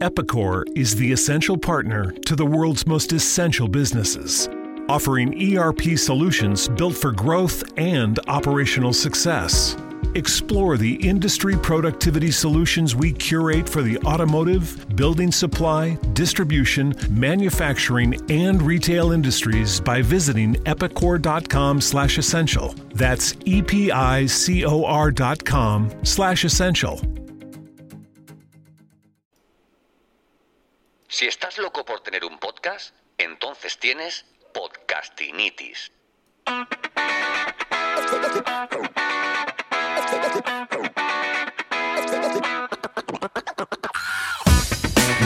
Epicor is the essential partner to the world's most essential businesses, offering ERP solutions built for growth and operational success. Explore the industry productivity solutions we curate for the automotive, building supply, distribution, manufacturing, and retail industries by visiting epicor.com/essential. That's e p i c o r.com/essential. Si estás loco por tener un podcast, entonces tienes podcastinitis.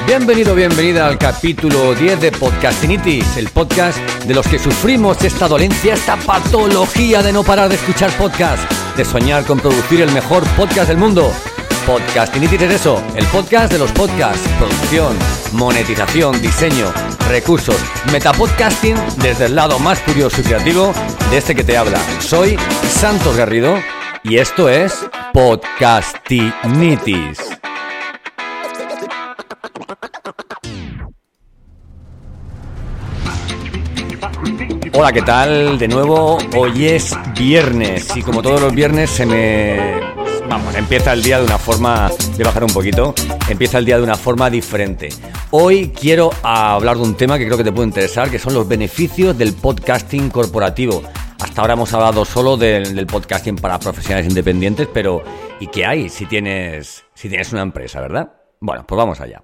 Bienvenido, bienvenida al capítulo 10 de Podcastinitis, el podcast de los que sufrimos esta dolencia, esta patología de no parar de escuchar podcast, de soñar con producir el mejor podcast del mundo. Podcastinitis es eso, el podcast de los podcasts, producción, monetización, diseño, recursos, metapodcasting desde el lado más curioso y creativo de este que te habla. Soy Santos Garrido y esto es Podcastinitis. Hola, ¿qué tal? De nuevo, hoy es viernes y como todos los viernes se me... Vamos, empieza el día de una forma... de bajar un poquito. Empieza el día de una forma diferente. Hoy quiero hablar de un tema que creo que te puede interesar, que son los beneficios del podcasting corporativo. Hasta ahora hemos hablado solo del, del podcasting para profesionales independientes, pero ¿y qué hay si tienes, si tienes una empresa, verdad? Bueno, pues vamos allá.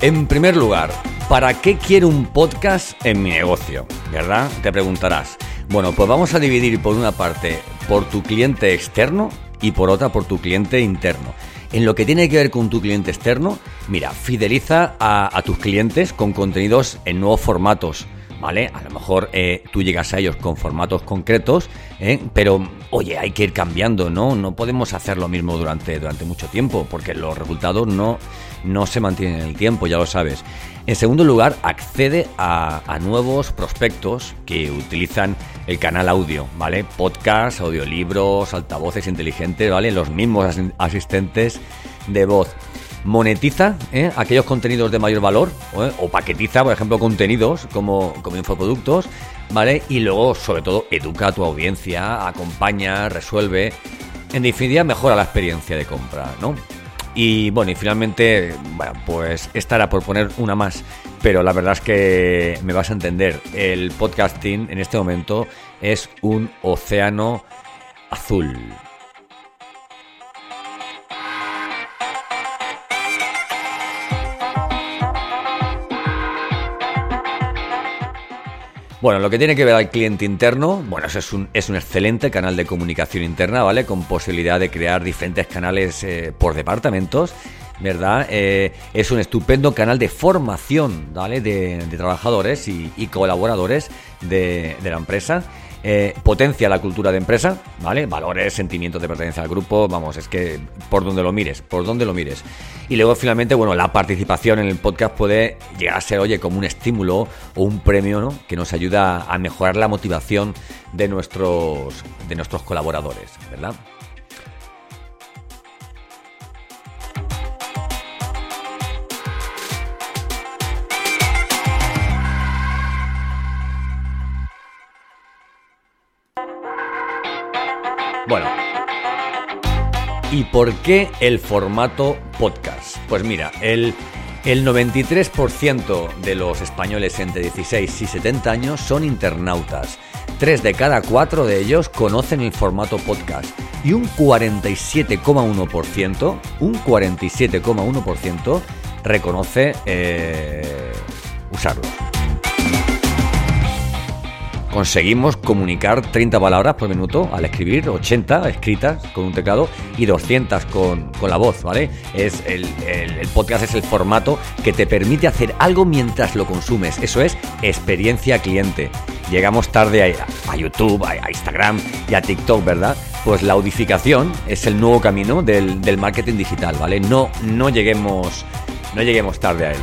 En primer lugar, ¿para qué quiero un podcast en mi negocio? ¿Verdad? Te preguntarás. Bueno, pues vamos a dividir por una parte por tu cliente externo y por otra por tu cliente interno. En lo que tiene que ver con tu cliente externo, mira, fideliza a, a tus clientes con contenidos en nuevos formatos. ¿Vale? A lo mejor eh, tú llegas a ellos con formatos concretos, ¿eh? pero oye, hay que ir cambiando, ¿no? No podemos hacer lo mismo durante, durante mucho tiempo, porque los resultados no, no se mantienen en el tiempo, ya lo sabes. En segundo lugar, accede a, a nuevos prospectos que utilizan el canal audio, ¿vale? Podcasts, audiolibros, altavoces inteligentes, ¿vale? Los mismos asistentes de voz monetiza ¿eh? aquellos contenidos de mayor valor ¿eh? o paquetiza, por ejemplo, contenidos como, como infoproductos, ¿vale? Y luego, sobre todo, educa a tu audiencia, acompaña, resuelve. En definitiva, mejora la experiencia de compra, ¿no? Y bueno, y finalmente, bueno, pues esta era por poner una más, pero la verdad es que me vas a entender, el podcasting en este momento es un océano azul. Bueno, lo que tiene que ver al cliente interno, bueno, eso es un, es un excelente canal de comunicación interna, ¿vale? Con posibilidad de crear diferentes canales eh, por departamentos, ¿verdad? Eh, es un estupendo canal de formación, ¿vale? De, trabajadores y, colaboradores de la empresa. Eh, potencia la cultura de empresa, ¿vale? Valores, sentimientos de pertenencia al grupo, vamos, es que por donde lo mires, por donde lo mires. Y luego finalmente, bueno, la participación en el podcast puede llegar a ser, oye, como un estímulo o un premio, ¿no? Que nos ayuda a mejorar la motivación de nuestros, de nuestros colaboradores, ¿verdad? Bueno. ¿Y por qué el formato podcast? Pues mira, el, el 93% de los españoles entre 16 y 70 años son internautas. Tres de cada cuatro de ellos conocen el formato podcast. Y un 47,1%, un 47,1% reconoce eh, usarlo conseguimos comunicar 30 palabras por minuto al escribir, 80 escritas con un teclado y 200 con, con la voz, ¿vale? Es el, el- podcast es el formato que te permite hacer algo mientras lo consumes. Eso es experiencia cliente. Llegamos tarde a, a YouTube, a, a Instagram y a TikTok, ¿verdad? Pues la audificación es el nuevo camino del, del marketing digital, ¿vale? No, no lleguemos, no lleguemos tarde a él.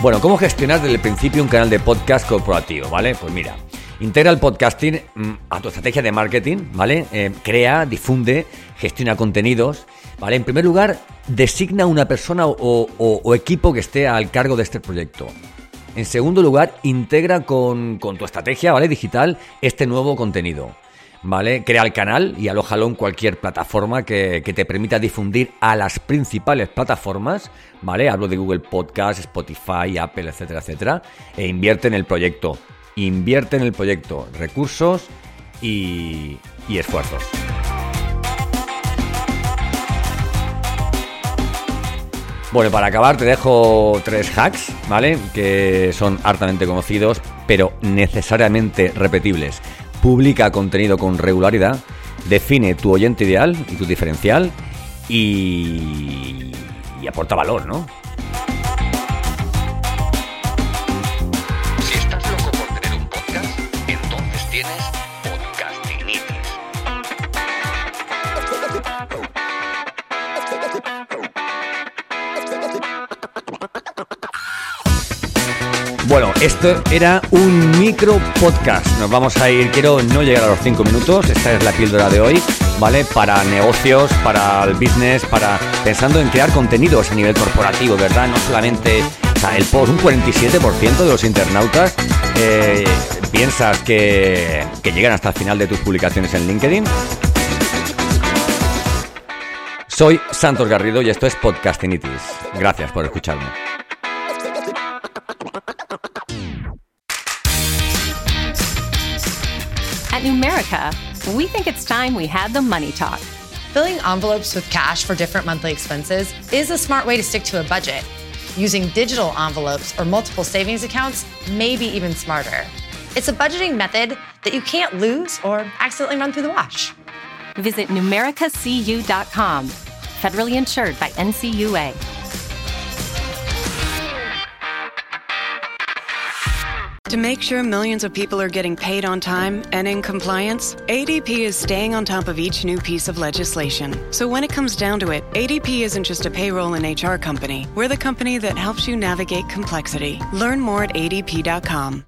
Bueno, ¿cómo gestionar desde el principio un canal de podcast corporativo? ¿Vale? Pues mira, integra el podcasting mm, a tu estrategia de marketing, ¿vale? Eh, crea, difunde, gestiona contenidos, ¿vale? En primer lugar, designa una persona o, equipo que esté al cargo de este proyecto. En segundo lugar, integra con, tu estrategia, ¿vale? Digital este nuevo contenido. ¿Vale? Crea el canal y alójalo en cualquier plataforma que, te permita difundir a las principales plataformas, ¿vale? Hablo de Google Podcast, Spotify, Apple, etcétera, etcétera. E invierte en el proyecto. Invierte en el proyecto. Recursos y, y esfuerzos. Bueno, para acabar te dejo tres hacks, ¿vale? Que son hartamente conocidos, pero necesariamente repetibles publica contenido con regularidad, define tu oyente ideal y tu diferencial y, aporta valor, ¿no? Bueno, esto era un micro podcast. Nos vamos a ir, quiero no llegar a los 5 minutos. Esta es la píldora de hoy, ¿vale? Para negocios, para el business, para pensando en crear contenidos a nivel corporativo, ¿verdad? No solamente, el post, un 47% de los internautas eh, piensas que, que llegan hasta el final de tus publicaciones en LinkedIn. Soy Santos Garrido y esto es Podcastinitis. Gracias por escucharme. At Numerica, we think it's time we had the money talk. Filling envelopes with cash for different monthly expenses is a smart way to stick to a budget. Using digital envelopes or multiple savings accounts may be even smarter. It's a budgeting method that you can't lose or accidentally run through the wash. Visit numericacu.com. Federally insured by NCUA. To make sure millions of people are getting paid on time and in compliance, ADP is staying on top of each new piece of legislation. So when it comes down to it, ADP isn't just a payroll and HR company. We're the company that helps you navigate complexity. Learn more at adp.com.